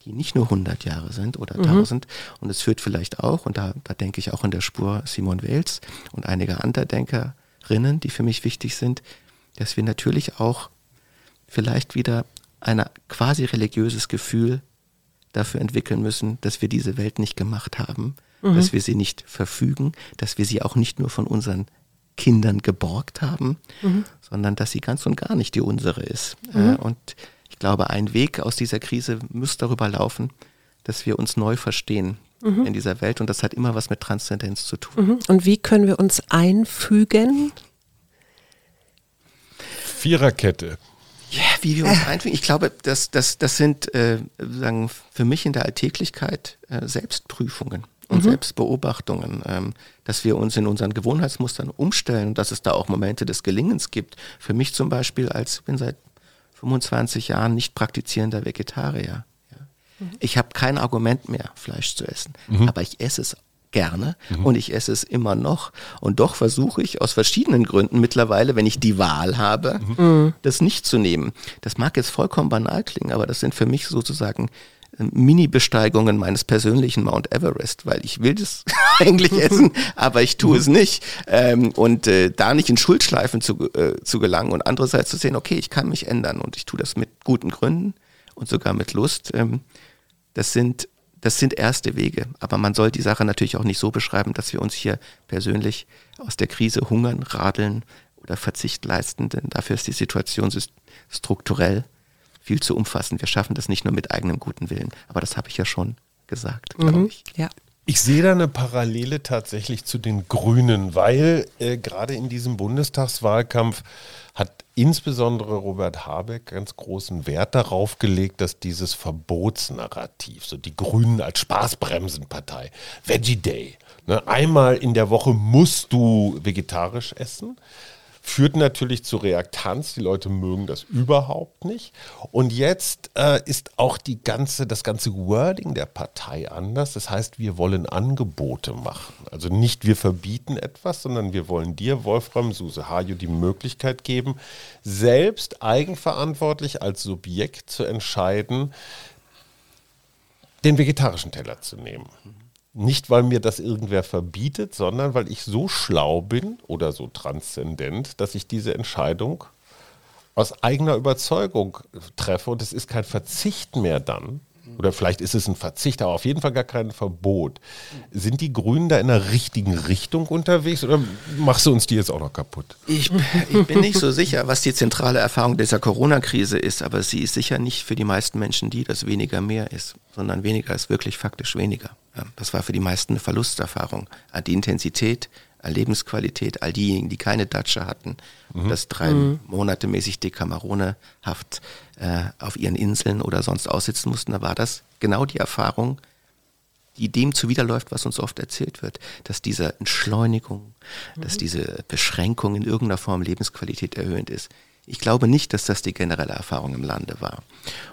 die nicht nur 100 Jahre sind oder mhm. 1000. Und es führt vielleicht auch, und da, da denke ich auch in der Spur Simon Wales und einige andere Denkerinnen, die für mich wichtig sind, dass wir natürlich auch vielleicht wieder ein quasi religiöses Gefühl dafür entwickeln müssen, dass wir diese Welt nicht gemacht haben, mhm. dass wir sie nicht verfügen, dass wir sie auch nicht nur von unseren Kindern geborgt haben, mhm. sondern dass sie ganz und gar nicht die unsere ist. Mhm. Äh, und ich glaube, ein Weg aus dieser Krise muss darüber laufen, dass wir uns neu verstehen mhm. in dieser Welt und das hat immer was mit Transzendenz zu tun. Mhm. Und wie können wir uns einfügen? Viererkette. Ja, wie wir uns äh. einfügen. Ich glaube, das, das, das sind äh, sagen, für mich in der Alltäglichkeit äh, Selbstprüfungen und mhm. Selbstbeobachtungen, ähm, dass wir uns in unseren Gewohnheitsmustern umstellen und dass es da auch Momente des Gelingens gibt. Für mich zum Beispiel als, ich bin seit 25 Jahren nicht praktizierender Vegetarier. Ja. Mhm. Ich habe kein Argument mehr, Fleisch zu essen, mhm. aber ich esse es gerne mhm. und ich esse es immer noch. Und doch versuche ich aus verschiedenen Gründen mittlerweile, wenn ich die Wahl habe, mhm. das nicht zu nehmen. Das mag jetzt vollkommen banal klingen, aber das sind für mich sozusagen Mini-Besteigungen meines persönlichen Mount Everest, weil ich will das eigentlich essen, aber ich tue es nicht. Ähm, und äh, da nicht in Schuldschleifen zu, äh, zu gelangen und andererseits zu sehen, okay, ich kann mich ändern und ich tue das mit guten Gründen und sogar mit Lust. Ähm, das sind das sind erste Wege. Aber man soll die Sache natürlich auch nicht so beschreiben, dass wir uns hier persönlich aus der Krise hungern, radeln oder Verzicht leisten, denn dafür ist die Situation strukturell viel zu umfassend. Wir schaffen das nicht nur mit eigenem guten Willen. Aber das habe ich ja schon gesagt, glaube mhm, ich. Ja. Ich sehe da eine Parallele tatsächlich zu den Grünen, weil äh, gerade in diesem Bundestagswahlkampf hat insbesondere Robert Habeck ganz großen Wert darauf gelegt, dass dieses Verbotsnarrativ, so die Grünen als Spaßbremsenpartei, Veggie Day, ne, einmal in der Woche musst du vegetarisch essen, führt natürlich zu Reaktanz. Die Leute mögen das überhaupt nicht. Und jetzt äh, ist auch die ganze, das ganze Wording der Partei anders. Das heißt, wir wollen Angebote machen. Also nicht wir verbieten etwas, sondern wir wollen dir, Wolfram Suse Hajo, die Möglichkeit geben, selbst eigenverantwortlich als Subjekt zu entscheiden, den vegetarischen Teller zu nehmen. Nicht, weil mir das irgendwer verbietet, sondern weil ich so schlau bin oder so transzendent, dass ich diese Entscheidung aus eigener Überzeugung treffe und es ist kein Verzicht mehr dann, oder vielleicht ist es ein Verzicht, aber auf jeden Fall gar kein Verbot. Sind die Grünen da in der richtigen Richtung unterwegs oder machst du uns die jetzt auch noch kaputt? Ich, ich bin nicht so sicher, was die zentrale Erfahrung dieser Corona-Krise ist, aber sie ist sicher nicht für die meisten Menschen die, dass weniger mehr ist, sondern weniger ist wirklich faktisch weniger. Das war für die meisten eine Verlusterfahrung. Die Intensität, Lebensqualität, all diejenigen, die keine Datsche hatten, mhm. das drei mhm. Monate mäßig Dekamerone-Haft äh, auf ihren Inseln oder sonst aussitzen mussten, da war das genau die Erfahrung, die dem zuwiderläuft, was uns oft erzählt wird, dass diese Entschleunigung, mhm. dass diese Beschränkung in irgendeiner Form Lebensqualität erhöhend ist. Ich glaube nicht, dass das die generelle Erfahrung im Lande war.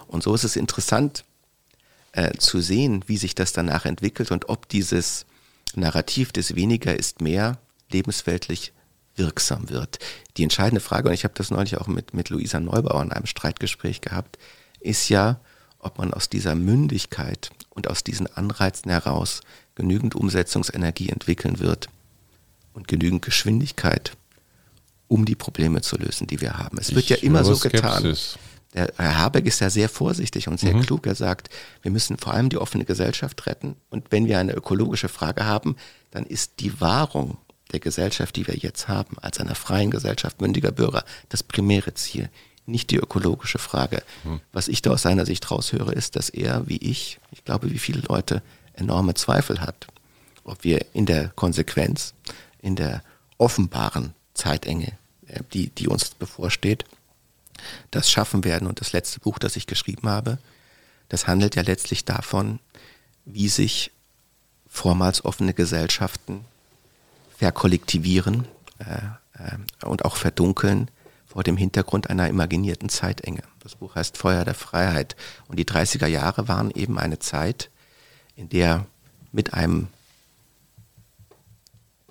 Und so ist es interessant äh, zu sehen, wie sich das danach entwickelt und ob dieses Narrativ des Weniger ist mehr lebensweltlich wirksam wird. Die entscheidende Frage, und ich habe das neulich auch mit, mit Luisa Neubauer in einem Streitgespräch gehabt, ist ja, ob man aus dieser Mündigkeit und aus diesen Anreizen heraus genügend Umsetzungsenergie entwickeln wird und genügend Geschwindigkeit, um die Probleme zu lösen, die wir haben. Es ich wird ja immer so getan. Skepsis. Der Herr Habeck ist ja sehr vorsichtig und sehr mhm. klug. Er sagt, wir müssen vor allem die offene Gesellschaft retten. Und wenn wir eine ökologische Frage haben, dann ist die Wahrung der Gesellschaft, die wir jetzt haben, als einer freien Gesellschaft mündiger Bürger, das primäre Ziel, nicht die ökologische Frage. Mhm. Was ich da aus seiner Sicht raushöre, ist, dass er, wie ich, ich glaube, wie viele Leute, enorme Zweifel hat, ob wir in der Konsequenz, in der offenbaren Zeitenge, äh, die, die uns bevorsteht, das schaffen werden. Und das letzte Buch, das ich geschrieben habe, das handelt ja letztlich davon, wie sich vormals offene Gesellschaften verkollektivieren äh, äh, und auch verdunkeln vor dem Hintergrund einer imaginierten Zeitenge. Das Buch heißt Feuer der Freiheit. Und die 30er Jahre waren eben eine Zeit, in der mit einem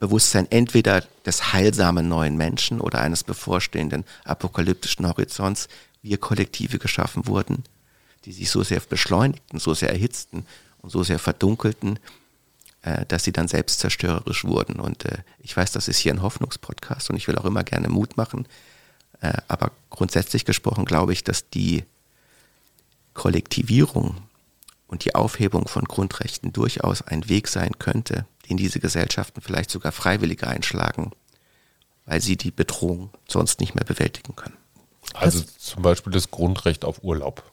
Bewusstsein entweder des heilsamen neuen Menschen oder eines bevorstehenden apokalyptischen Horizonts wir Kollektive geschaffen wurden, die sich so sehr beschleunigten, so sehr erhitzten und so sehr verdunkelten, äh, dass sie dann selbstzerstörerisch wurden. Und äh, ich weiß, das ist hier ein Hoffnungspodcast und ich will auch immer gerne Mut machen. Äh, aber grundsätzlich gesprochen glaube ich, dass die Kollektivierung und die Aufhebung von Grundrechten durchaus ein Weg sein könnte, den diese Gesellschaften vielleicht sogar freiwillig einschlagen, weil sie die Bedrohung sonst nicht mehr bewältigen können. Also zum Beispiel das Grundrecht auf Urlaub.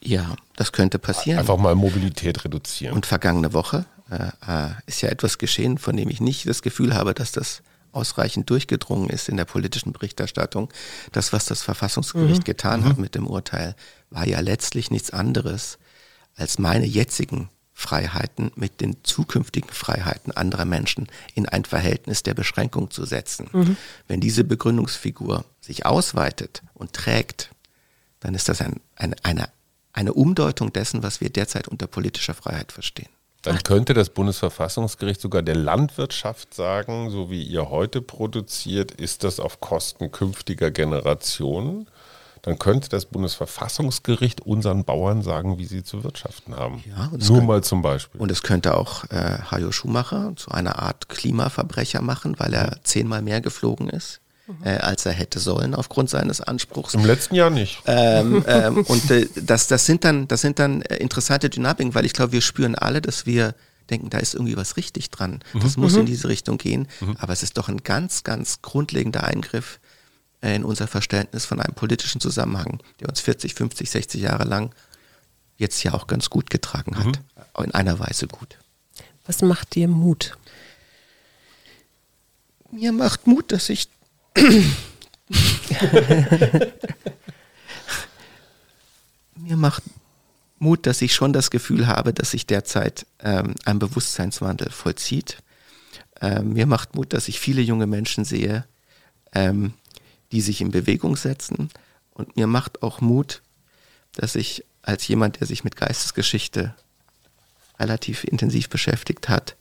Ja, das könnte passieren. Einfach mal Mobilität reduzieren. Und vergangene Woche äh, äh, ist ja etwas geschehen, von dem ich nicht das Gefühl habe, dass das ausreichend durchgedrungen ist in der politischen Berichterstattung. Das, was das Verfassungsgericht mhm. getan mhm. hat mit dem Urteil, war ja letztlich nichts anderes, als meine jetzigen Freiheiten mit den zukünftigen Freiheiten anderer Menschen in ein Verhältnis der Beschränkung zu setzen. Mhm. Wenn diese Begründungsfigur sich ausweitet und trägt, dann ist das ein, ein, eine, eine Umdeutung dessen, was wir derzeit unter politischer Freiheit verstehen. Dann könnte das Bundesverfassungsgericht sogar der Landwirtschaft sagen, so wie ihr heute produziert, ist das auf Kosten künftiger Generationen. Dann könnte das Bundesverfassungsgericht unseren Bauern sagen, wie sie zu wirtschaften haben. Ja, Nur könnte, mal zum Beispiel. Und es könnte auch äh, Hajo Schumacher zu einer Art Klimaverbrecher machen, weil er zehnmal mehr geflogen ist äh, als er hätte sollen aufgrund seines Anspruchs. Im letzten Jahr nicht. Ähm, ähm, und äh, das, das sind dann, das sind dann äh, interessante Dynamiken, weil ich glaube, wir spüren alle, dass wir denken, da ist irgendwie was richtig dran. Mhm. Das muss mhm. in diese Richtung gehen. Mhm. Aber es ist doch ein ganz, ganz grundlegender Eingriff äh, in unser Verständnis von einem politischen Zusammenhang, der uns 40, 50, 60 Jahre lang jetzt ja auch ganz gut getragen hat. Mhm. In einer Weise gut. Was macht dir Mut? Mir macht Mut, dass ich Mir macht Mut, dass ich schon das Gefühl habe, dass sich derzeit ähm, ein Bewusstseinswandel vollzieht. Ähm, mir macht Mut, dass ich viele junge Menschen sehe, ähm, die sich in Bewegung setzen. Und mir macht auch Mut, dass ich als jemand, der sich mit Geistesgeschichte relativ intensiv beschäftigt hat,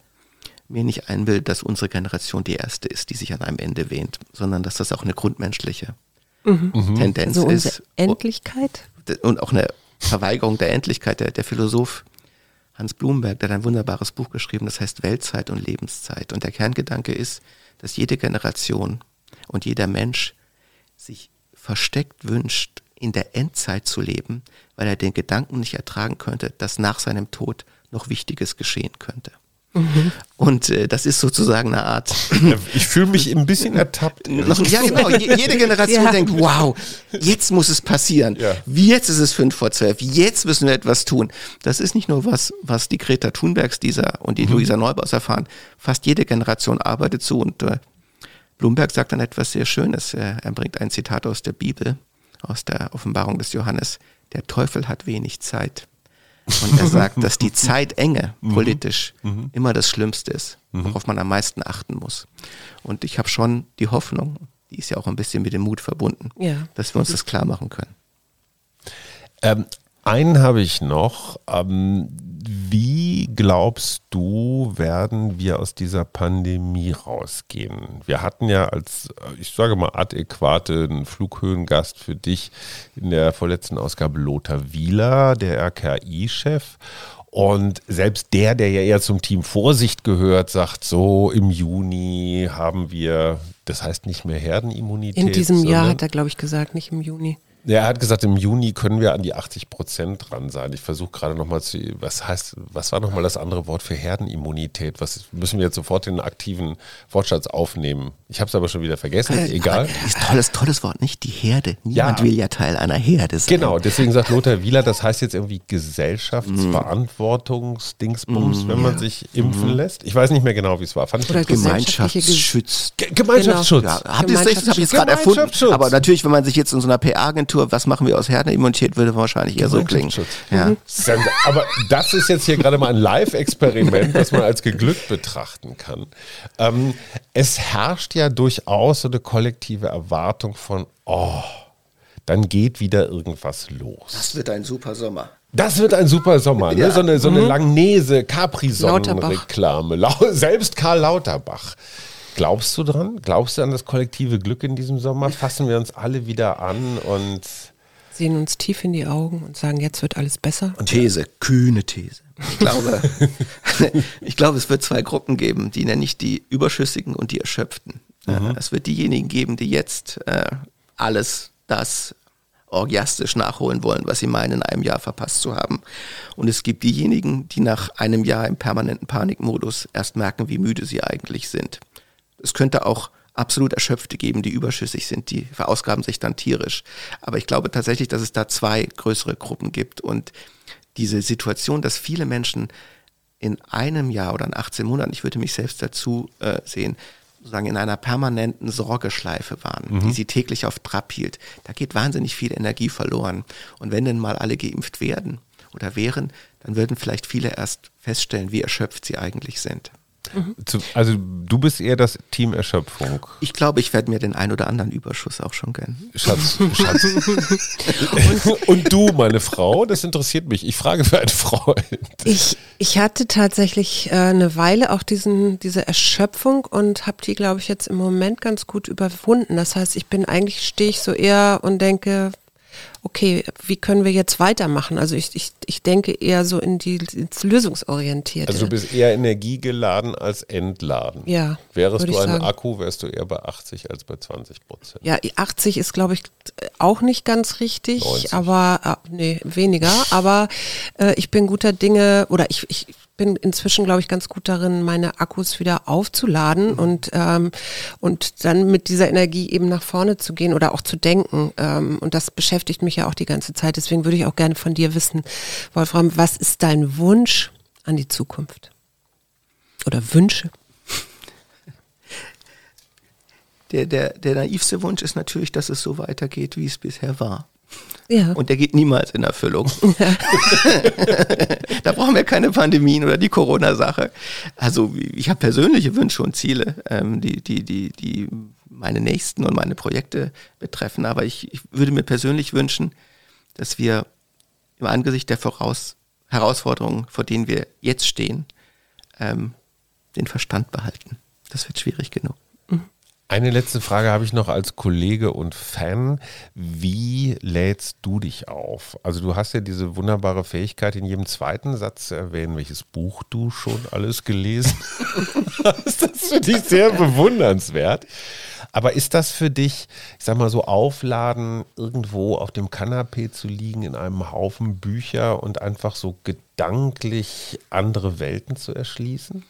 mir nicht einbildet, dass unsere Generation die erste ist, die sich an einem Ende wähnt, sondern dass das auch eine grundmenschliche mhm. mhm. Tendenz also ist. Endlichkeit? Und auch eine Verweigerung der Endlichkeit. Der, der Philosoph Hans Blumenberg, der hat ein wunderbares Buch geschrieben, das heißt Weltzeit und Lebenszeit. Und der Kerngedanke ist, dass jede Generation und jeder Mensch sich versteckt wünscht, in der Endzeit zu leben, weil er den Gedanken nicht ertragen könnte, dass nach seinem Tod noch Wichtiges geschehen könnte. Mhm. Und äh, das ist sozusagen eine Art. Ich fühle mich ein bisschen ertappt. ja, genau. Jede Generation ja. denkt, wow, jetzt muss es passieren. Ja. Jetzt ist es fünf vor zwölf. Jetzt müssen wir etwas tun. Das ist nicht nur was, was die Greta Thunbergs dieser und die mhm. Luisa Neubaus erfahren. Fast jede Generation arbeitet so und äh, Bloomberg sagt dann etwas sehr Schönes. Er, bringt ein Zitat aus der Bibel, aus der Offenbarung des Johannes. Der Teufel hat wenig Zeit. Und er sagt, dass die Zeitenge mhm. politisch mhm. immer das Schlimmste ist, mhm. worauf man am meisten achten muss. Und ich habe schon die Hoffnung, die ist ja auch ein bisschen mit dem Mut verbunden, ja. dass wir uns das klar machen können. Ähm, einen habe ich noch. Ähm, wie glaubst du, werden wir aus dieser Pandemie rausgehen? Wir hatten ja als, ich sage mal, adäquaten Flughöhengast für dich in der vorletzten Ausgabe Lothar Wieler, der RKI-Chef. Und selbst der, der ja eher zum Team Vorsicht gehört, sagt so, im Juni haben wir, das heißt nicht mehr Herdenimmunität. In diesem Jahr hat er, glaube ich, gesagt, nicht im Juni. Ja, er hat gesagt, im Juni können wir an die 80 Prozent dran sein. Ich versuche gerade nochmal zu, was heißt, was war nochmal das andere Wort für Herdenimmunität? Was müssen wir jetzt sofort in den aktiven Wortschatz aufnehmen? Ich habe es aber schon wieder vergessen, äh, egal. Ist tolles, tolles Wort, nicht? Die Herde. Niemand ja. will ja Teil einer Herde sein. Genau, deswegen sagt Lothar Wieler, das heißt jetzt irgendwie Gesellschaftsverantwortungsdingsbums, mm, wenn man ja. sich impfen mm. lässt. Ich weiß nicht mehr genau, wie es war. Fand Oder Gemeinschaftsschutz. Gemeinschaftsschutz. Genau. Ja, habt ihr das recht? Das habe ich jetzt gerade erfunden. Aber natürlich, wenn man sich jetzt in so einer PR-Agentur Tour, was machen wir aus Herdenimmunität, würde wahrscheinlich eher so klingen. Ja. Aber das ist jetzt hier gerade mal ein Live-Experiment, das man als geglückt betrachten kann. Ähm, es herrscht ja durchaus so eine kollektive Erwartung von, oh, dann geht wieder irgendwas los. Das wird ein super Sommer. Das wird ein super Sommer, ne? ja. so eine, so eine mhm. Langnese Capri-Sonnen-Reklame. Selbst Karl Lauterbach. Glaubst du dran? Glaubst du an das kollektive Glück in diesem Sommer? Fassen wir uns alle wieder an und sehen uns tief in die Augen und sagen, jetzt wird alles besser? Und These, kühne These. Ich glaube, ich glaube, es wird zwei Gruppen geben, die nenne ich die Überschüssigen und die Erschöpften. Mhm. Es wird diejenigen geben, die jetzt äh, alles das orgiastisch nachholen wollen, was sie meinen, in einem Jahr verpasst zu haben. Und es gibt diejenigen, die nach einem Jahr im permanenten Panikmodus erst merken, wie müde sie eigentlich sind. Es könnte auch absolut Erschöpfte geben, die überschüssig sind, die verausgaben sich dann tierisch. Aber ich glaube tatsächlich, dass es da zwei größere Gruppen gibt und diese Situation, dass viele Menschen in einem Jahr oder in 18 Monaten, ich würde mich selbst dazu äh, sehen, sozusagen in einer permanenten Sorgeschleife waren, mhm. die sie täglich auf Trab hielt. Da geht wahnsinnig viel Energie verloren. Und wenn denn mal alle geimpft werden oder wären, dann würden vielleicht viele erst feststellen, wie erschöpft sie eigentlich sind. Mhm. Also du bist eher das Team Erschöpfung. Ich glaube, ich werde mir den ein oder anderen Überschuss auch schon gönnen. Schatz, Schatz. und, und, du, meine Frau, das interessiert mich. Ich frage für einen Freund. Ich, ich hatte tatsächlich äh, eine Weile auch diesen, diese Erschöpfung und habe die, glaube ich, jetzt im Moment ganz gut überwunden. Das heißt, ich bin eigentlich, stehe ich so eher und denke, okay, wie können wir jetzt weitermachen? Also ich, ich, ich denke eher so in die ins Lösungsorientierte. Also du bist eher energiegeladen als entladen. Ja. Wärst du ein sagen. Akku, wärst du eher bei 80 als bei 20 Prozent. Ja, 80 ist, glaube ich, auch nicht ganz richtig, 90. aber äh, nee, weniger. Aber äh, ich bin guter Dinge oder ich, ich bin inzwischen, glaube ich, ganz gut darin, meine Akkus wieder aufzuladen mhm. und, ähm, und dann mit dieser Energie eben nach vorne zu gehen oder auch zu denken. Ähm, und das beschäftigt mich ja auch die ganze Zeit. Deswegen würde ich auch gerne von dir wissen, Wolfram, was ist dein Wunsch an die Zukunft? Oder Wünsche? Der, der, der naivste Wunsch ist natürlich, dass es so weitergeht, wie es bisher war. Ja. Und der geht niemals in Erfüllung. Ja. da brauchen wir keine Pandemien oder die Corona-Sache. Also ich habe persönliche Wünsche und Ziele, ähm, die, die, die, die meine nächsten und meine Projekte betreffen. Aber ich, ich würde mir persönlich wünschen, dass wir im Angesicht der Voraus Herausforderungen, vor denen wir jetzt stehen, ähm, den Verstand behalten. Das wird schwierig genug. Eine letzte Frage habe ich noch als Kollege und Fan. Wie lädst du dich auf? Also du hast ja diese wunderbare Fähigkeit, in jedem zweiten Satz zu erwähnen, welches Buch du schon alles gelesen hast. Das finde ich sehr bewundernswert. Aber ist das für dich, ich sag mal so, aufladen, irgendwo auf dem Kanapee zu liegen in einem Haufen Bücher und einfach so gedanklich andere Welten zu erschließen?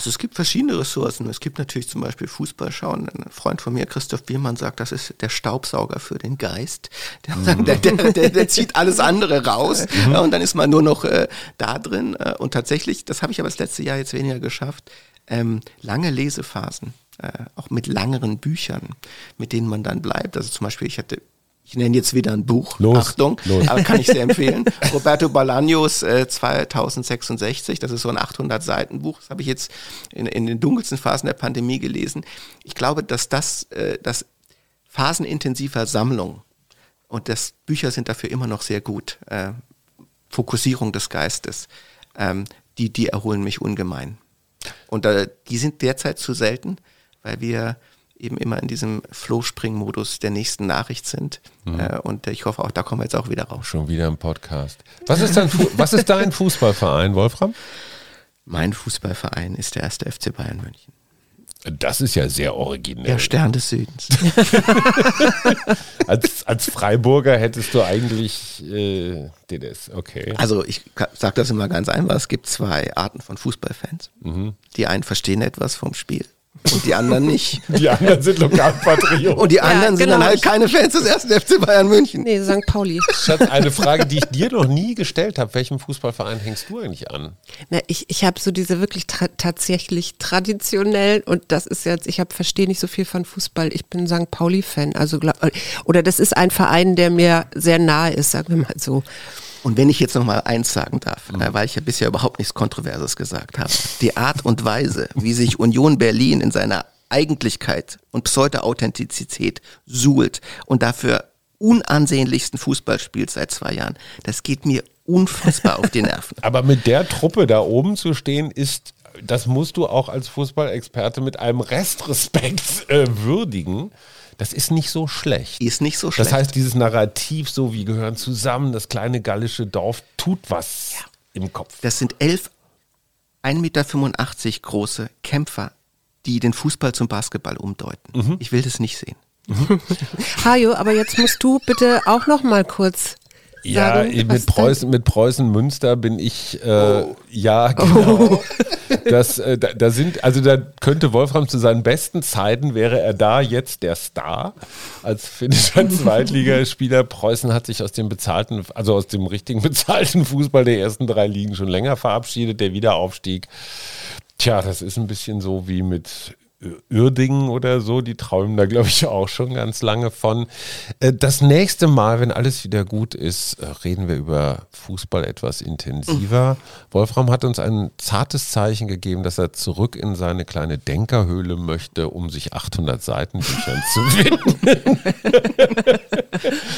Also es gibt verschiedene Ressourcen. Es gibt natürlich zum Beispiel Fußball schauen. Ein Freund von mir, Christoph Biermann, sagt, das ist der Staubsauger für den Geist. Der, mhm. der, der, der zieht alles andere raus mhm. und dann ist man nur noch äh, da drin. Äh, und tatsächlich, das habe ich aber das letzte Jahr jetzt weniger geschafft, ähm, lange Lesephasen. Äh, auch mit langeren Büchern, mit denen man dann bleibt. Also zum Beispiel, ich hatte ich nenne jetzt wieder ein Buch, los, Achtung, los. aber kann ich sehr empfehlen. Roberto Bolaños äh, 2066, das ist so ein 800 Seiten Buch, das habe ich jetzt in, in, den dunkelsten Phasen der Pandemie gelesen. Ich glaube, dass das, äh, das phasenintensiver Sammlung und das Bücher sind dafür immer noch sehr gut. Äh, Fokussierung des Geistes, ähm, die, die erholen mich ungemein. Und äh, die sind derzeit zu selten, weil wir eben immer in diesem Flow-Spring-Modus der nächsten Nachricht sind. Mhm. Äh, und ich hoffe auch, da kommen wir jetzt auch wieder raus. Schon wieder im Podcast. Was ist dein, was ist dein Fußballverein, Wolfram? Mein Fußballverein ist der erste FC Bayern München. Das ist ja sehr originell. Der Stern des Südens. als, als Freiburger hättest du eigentlich äh, DDS, okay. Also ich sage das immer ganz einfach, es gibt zwei Arten von Fußballfans. Mhm. Die einen verstehen etwas vom Spiel und die anderen nicht. Die anderen sind Lokalpatrioten. Und die anderen sind genau. dann halt keine Fans des ersten FC Bayern München. Nee, St. Pauli. Schatz, eine Frage, die ich dir noch nie gestellt habe. Welchem Fußballverein hängst du eigentlich an? Na, ich ich habe so diese wirklich tra tatsächlich traditionell und das ist jetzt, ich habe verstehe nicht so viel von Fußball. Ich bin St. Pauli-Fan. Also glaub, oder das ist ein Verein, der mir sehr nahe ist, sagen wir mal so. Und wenn ich jetzt noch mal eins sagen darf, äh, weil ich ja bisher überhaupt nichts Kontroverses gesagt habe. Die Art und Weise, wie sich Union Berlin in seiner Eigentlichkeit und Pseudo-Authentizität suhlt und dafür unansehnlichsten Fußball spielt seit zwei Jahren, das geht mir unfassbar auf die Nerven. Aber mit der Truppe da oben zu stehen, ist, das musst du auch als Fußballexperte mit einem Restrespekt äh, würdigen. Das ist nicht so schlecht. Ist nicht so schlecht. Das heißt, dieses Narrativ, so wir gehören zusammen, das kleine gallische Dorf, tut was im Kopf. Das sind elf 1,85 Meter große Kämpfer, die den Fußball zum Basketball umdeuten. Mhm. Ich will das nicht sehen. Hajo, aber jetzt musst du bitte auch noch mal kurz Ja, sagen, mit Preußen, mit Preußen Münster bin ich, äh, ja, genau. Das, äh, da, da sind, also da könnte Wolfram zu seinen besten Zeiten wäre er da jetzt der Star als finnischer Zweitligaspieler. Preußen hat sich aus dem bezahlten, also aus dem richtigen bezahlten Fußball der ersten drei Ligen schon länger verabschiedet. Der Wiederaufstieg, tja, das ist ein bisschen so wie mit Uerdingen oder so, die träumen da, glaube ich, auch schon ganz lange von. Äh, Das nächste Mal, wenn alles wieder gut ist, äh, reden wir über Fußball etwas intensiver. Wolfram hat uns ein zartes Zeichen gegeben, dass er zurück in seine kleine Denkerhöhle möchte, um sich 800 Seitenbüchern zu widmen.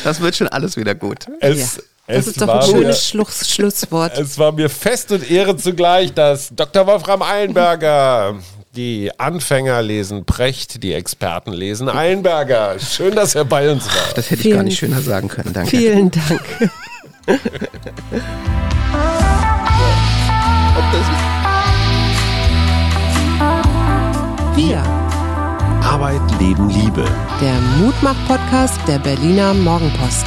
Das wird schon alles wieder gut. Es, Das es ist doch ein mir- schönes Schluss, Schlusswort. Es war mir Fest und Ehre zugleich, dass Dr. Wolfram Eilenberger, die Anfänger lesen Precht, die Experten lesen Eilenberger. Schön, dass er bei uns war. Das hätte ich Vielen- gar nicht schöner sagen können. Danke. Vielen Dank. Wir, Arbeit, Leben, Liebe. der Mutmach-Podcast der Berliner Morgenpost.